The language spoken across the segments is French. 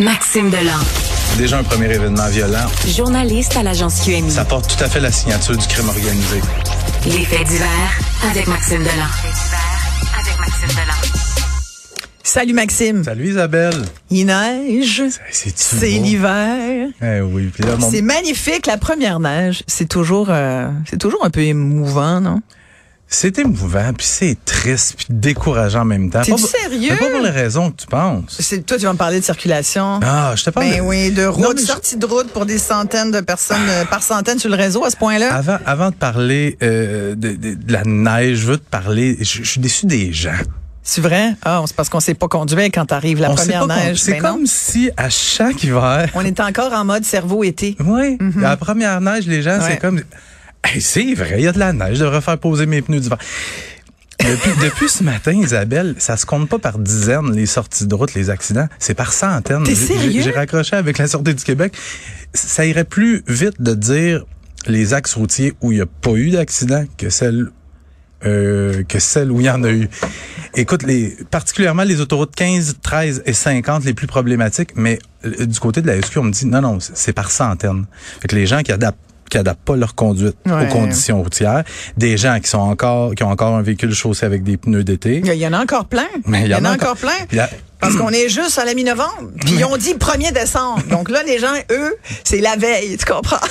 Maxime Delan. Déjà un premier événement violent. Journaliste à l'agence QMI. Ça porte tout à fait la signature du crime organisé. Les faits divers avec Maxime Delan. avec Maxime Delan. Salut Maxime. Salut Isabelle. Il neige. C'est l'hiver. Eh oui, mon- C'est magnifique. La première neige, c'est toujours, euh, c'est toujours un peu émouvant, non? C'est émouvant, puis c'est triste, puis décourageant en même temps. Pour- sérieux? mais Pas pour les raisons que tu penses. C'est toi, tu vas me parler de circulation. Ah, je te parle. Ben de- oui, de Non, route, je- sortie de route pour des centaines de personnes euh, par centaine sur le réseau à ce point-là. Avant, avant de parler euh, de, de- de la neige, je veux te parler. Je, je suis déçu des gens. C'est vrai? Ah, c'est parce qu'on sait pas conduire quand arrive la On première neige. C'est Ben non. comme si à chaque hiver. On est encore en mode cerveau été. Oui, la première neige, les gens, Mhm. Ouais. c'est comme. Hey, c'est vrai, il y a de la neige, je devrais faire poser mes pneus d'hiver. Depuis, depuis ce matin, Isabelle, ça se compte pas par dizaines les sorties de route, les accidents, c'est par centaines. T'es J'ai- sérieux? J'ai raccroché avec la Sûreté du Québec. Ça irait plus vite de dire les axes routiers où il n'y a pas eu d'accident que celles euh, que celles où il y en a eu. Écoute, les, particulièrement les autoroutes 15, 13 et 50 les plus problématiques, mais euh, du côté de la SQ, on me dit non, non, c'est c'est par centaines. Fait que les gens qui adaptent qui adaptent pas leur conduite Ouais. aux conditions routières, des gens qui sont encore qui ont encore un véhicule chaussé avec des pneus d'été. Il y, en a encore plein. Mais il y en a encore plein. Parce qu'on est juste à la mi-novembre. Puis ils ont dit 1er décembre. Donc là, les gens, eux, c'est la veille, tu comprends?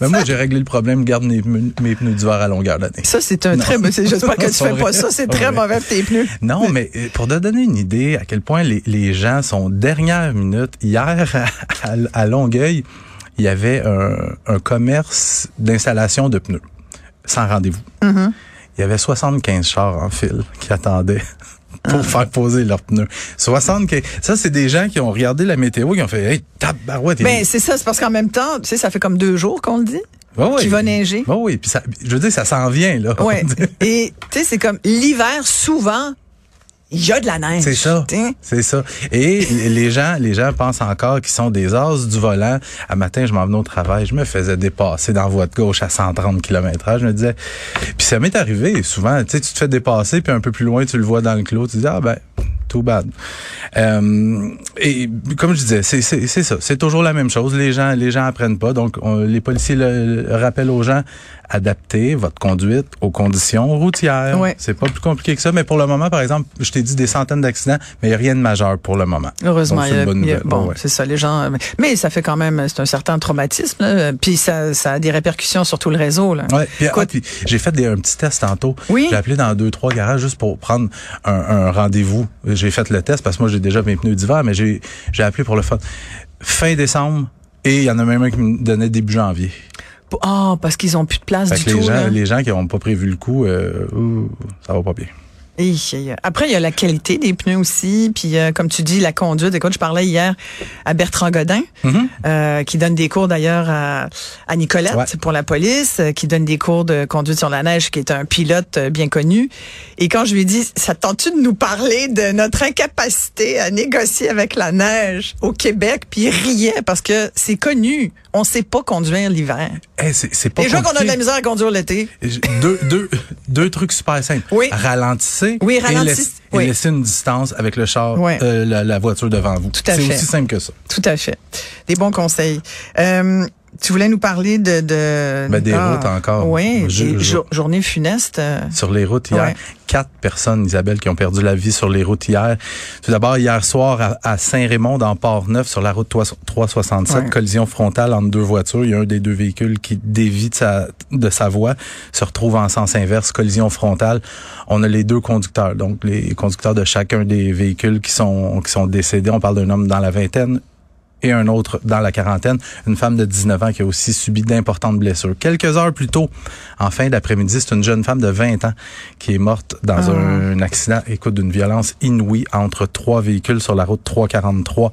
Ben, moi, j'ai réglé le problème, garde mes, pneus- mes pneus d'hiver à longueur d'année. Ça, c'est un très... c'est- J'espère que tu fais pas ça. C'est très mauvais pour tes pneus. Non, mais euh, pour te donner une idée à quel point les, les gens sont dernière minute, hier à, à- à Longueuil, il y avait un, un commerce d'installation de pneus sans rendez-vous. Mm-hmm. Il y avait 75 chars en file qui attendaient pour faire poser leurs pneus. 75. Ça, c'est des gens qui ont regardé la météo, qui ont fait, hey, tabarouette. Ben, c'est ça. C'est parce qu'en même temps, tu sais, ça fait comme deux jours qu'on le dit. Ouais, ouais. qu'il va neiger. Ouais, oui, puis ça, je veux dire, ça s'en vient, là. Ouais. Et, tu sais, c'est comme l'hiver, souvent, il y a de la neige. C'est ça. C'est ça. Et les gens, les gens pensent encore qu'ils sont des as du volant. Un matin, je m'en venais au travail, je me faisais dépasser dans la voie de gauche à 130 km/h. Je me disais, puis ça m'est arrivé souvent. Tu sais, tu te fais dépasser, puis un peu plus loin, tu le vois dans le clos. Tu dis ah ben. Too bad. Euh, et comme je disais, c'est ça. C'est toujours la même chose. Les gens les gens apprennent pas. Donc on- les policiers le, le rappellent aux gens adaptez votre conduite aux conditions routières. Ouais. C'est pas plus compliqué que ça. Mais pour le moment, par exemple, je t'ai dit des centaines d'accidents, mais il n'y a rien de majeur pour le moment. Heureusement, Donc, il y c'est bon, Ouais. c'est ça, les gens. Mais ça fait quand même, c'est un certain traumatisme. là. Puis ça, ça a des répercussions sur tout le réseau. Là. Ouais, puis, Écoute- ah, puis j'ai fait des, un petit test tantôt. Oui. J'ai appelé dans deux, trois garages juste pour prendre un, un rendez-vous. J'ai fait le test parce que moi, j'ai déjà mes pneus d'hiver, mais j'ai appelé pour le fun. Fin décembre, et il y en a même un qui me donnait début janvier. Ah, parce qu'ils ont plus de place Fait du que les tout. gens, là. les gens qui n'ont pas prévu le coup, euh, ça va pas bien. Après, il y a la qualité des pneus aussi. Puis, euh, comme tu dis, la conduite. Écoute, je parlais hier à Bertrand Godin, Mhm. euh, qui donne des cours d'ailleurs à, à Nicolette Ouais. pour la police, euh, qui donne des cours de conduite sur la neige, qui est un pilote bien connu. Et quand je lui ai dit, ça tente-tu de nous parler de notre incapacité à négocier avec la neige au Québec? Puis il riait parce que c'est connu. On sait pas conduire l'hiver. Hey, c'est pas Déjà qu'on a de la misère à conduire l'été. Deux, deux, deux trucs super simples. Oui. Ralentissez. Oui, et ralentis- laisse- Et, oui. laissez une distance avec le char, euh, la, la voiture devant vous. Tout à C'est aussi simple que ça. Tout à fait. Des bons conseils. Euh, tu voulais nous parler de... de Ben, des ah, routes encore. Oui, Je- des je- jour- journées funestes. euh, Sur les routes hier, Ouais. quatre personnes, Isabelle, qui ont perdu la vie sur les routes hier. Tout d'abord, hier soir, à, Saint-Raymond, dans Port-Neuf, sur la route 3- 367, Ouais. collision frontale entre deux voitures. Il y a un des deux véhicules qui dévie de sa, de sa voie, se retrouve en sens inverse, collision frontale. On a les deux conducteurs, donc les conducteurs de chacun des véhicules qui sont, qui sont décédés. On parle d'un homme dans la vingtaine, et un autre dans la quarantaine, une femme de 19 ans qui a aussi subi d'importantes blessures. Quelques heures plus tôt, en fin d'après-midi, c'est une jeune femme de 20 ans qui est morte dans Ah. un, accident, écoute, d'une violence inouïe entre trois véhicules sur la route 343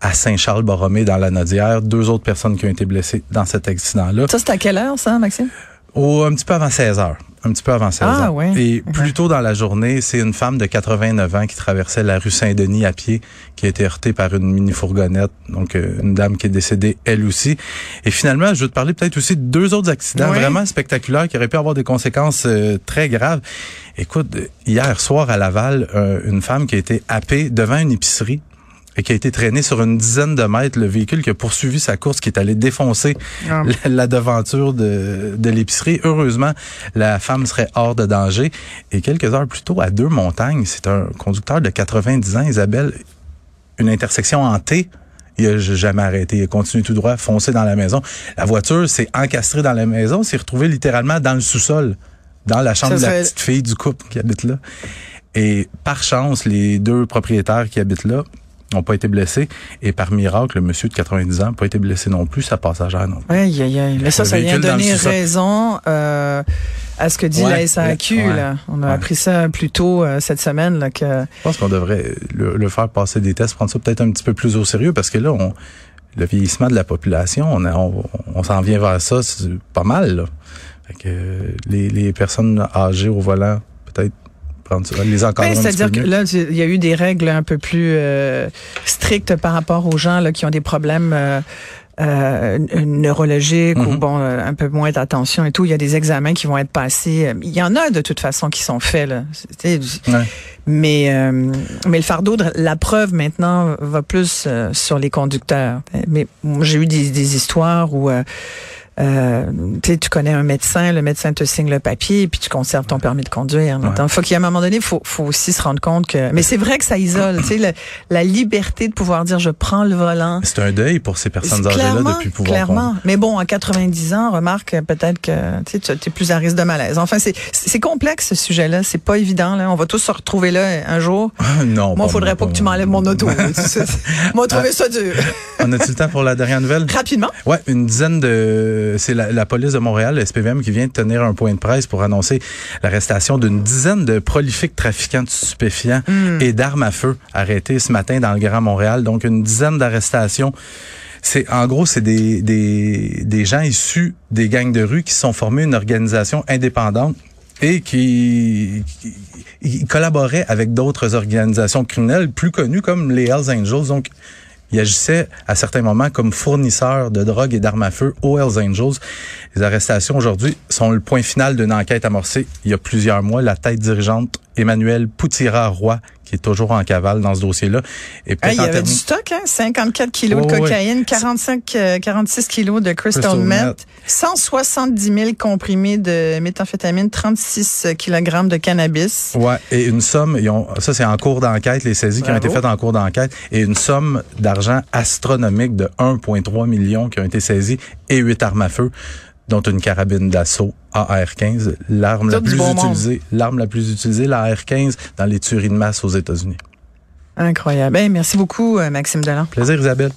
à Saint-Charles-Borromée dans la Nodière. Deux autres personnes qui ont été blessées dans cet accident-là. Ça, c'est à quelle heure, ça, Maxime? Au, un petit peu avant 16 heures. Un petit peu avant 16 Ah, ouais. Et plus tôt dans la journée, c'est une femme de 89 ans qui traversait la rue Saint-Denis à pied, qui a été heurtée par une mini-fourgonnette. Donc, euh, une dame qui est décédée, elle aussi. Et finalement, je veux te parler peut-être aussi de deux autres accidents Oui. vraiment spectaculaires qui auraient pu avoir des conséquences euh, très graves. Écoute, hier soir à Laval, euh, une femme qui a été happée devant une épicerie et qui a été traîné sur une dizaine de mètres. Le véhicule qui a poursuivi sa course, qui est allé défoncer Ah. la, la devanture de, de l'épicerie. Heureusement, la femme serait hors de danger. Et quelques heures plus tôt, à Deux Montagnes, c'est un conducteur de 90 ans, Isabelle, une intersection en T. Il a jamais arrêté. Il a continué tout droit, foncé dans la maison. La voiture s'est encastrée dans la maison, s'est retrouvée littéralement dans le sous-sol, dans la chambre Ça de la petite fille du couple qui habite là. Et par chance, les deux propriétaires qui habitent là n'ont pas été blessés. Et par miracle, le monsieur de 90 ans n'a pas été blessé non plus, sa passagère non plus. Aïe, aïe, aïe. Mais ça, ça vient donner raison euh, à ce que dit Ouais, la SAQ. ouais, là. On a ouais. appris ça plus tôt euh, cette semaine. Là, que... Je pense qu'on devrait le, le faire passer des tests, prendre ça peut-être un petit peu plus au sérieux parce que là, on, le vieillissement de la population, on, a- on, on s'en vient vers ça pas mal. Là. Fait que euh, les, les personnes âgées au volant, peut-être prendre ça, les encadrer Ben, C'est-à-dire que là, il y a eu des règles un peu plus euh, strictes par rapport aux gens là, qui ont des problèmes euh, euh, neurologiques ou Mhm. bon euh, un peu moins d'attention et tout. Il y a des examens qui vont être passés. Il y en a de toute façon qui sont faits. Là. Ouais. Mais, euh, mais le fardeau de la preuve maintenant va plus euh, sur les conducteurs. Mais j'ai eu des, des histoires où euh, tu sais, tu connais un médecin, le médecin te signe le papier et puis tu conserves ton permis de conduire. Ouais. Donc, faut qu'il y ait un moment donné, faut, faut aussi se rendre compte que. Mais c'est vrai que ça isole. tu sais, la liberté de pouvoir dire je prends le volant. C'est un deuil pour ces personnes âgées-là depuis pouvoir clairement. Mais bon, à 90 ans, remarque peut-être que tu es plus à risque de malaise. Enfin, c'est complexe ce sujet-là. C'est pas évident. Là. On va tous se retrouver là un jour. non, Moi, pas faudrait pas que tu m'enlèves mon auto. Moi, trouvé ça dur. On a-tu le temps pour la dernière nouvelle? Rapidement. Ouais, une dizaine de. C'est la, la police de Montréal, le SPVM, qui vient de tenir un point de presse pour annoncer l'arrestation d'une dizaine de prolifiques trafiquants de stupéfiants et d'armes à feu arrêtés ce matin dans le Grand Montréal. Donc, une dizaine d'arrestations. C'est en gros, c'est des, des, des gens issus des gangs de rue qui se sont formés une organisation indépendante et qui, qui- qui collaboraient avec d'autres organisations criminelles plus connues comme les Hells Angels. Donc, il agissait à certains moments comme fournisseur de drogue et d'armes à feu aux Hells Angels. Les arrestations aujourd'hui sont le point final d'une enquête amorcée il y a plusieurs mois. La tête dirigeante, Emmanuel Poutira-Roy, qui est toujours en cavale dans ce dossier-là. Et Ah, il y avait du stock, hein? 54 kilos de ouais. cocaïne, 45, euh, 46 kilos de crystal, Crystal meth, meth. 170 000 comprimés de méthamphétamine, 36 kg de cannabis. Ouais, et une somme, ils ont, ça c'est en cours d'enquête, les saisies qui ont été faites en cours d'enquête, et une somme d'argent astronomique de 1,3 million qui ont été saisies et huit armes à feu, dont une carabine d'assaut AR-15, l'arme la plus bon utilisée, l'arme la plus utilisée, la AR-15 dans les tueries de masse aux États-Unis. Incroyable. Ben, merci beaucoup, euh, Maxime Delan. Plaisir Isabelle.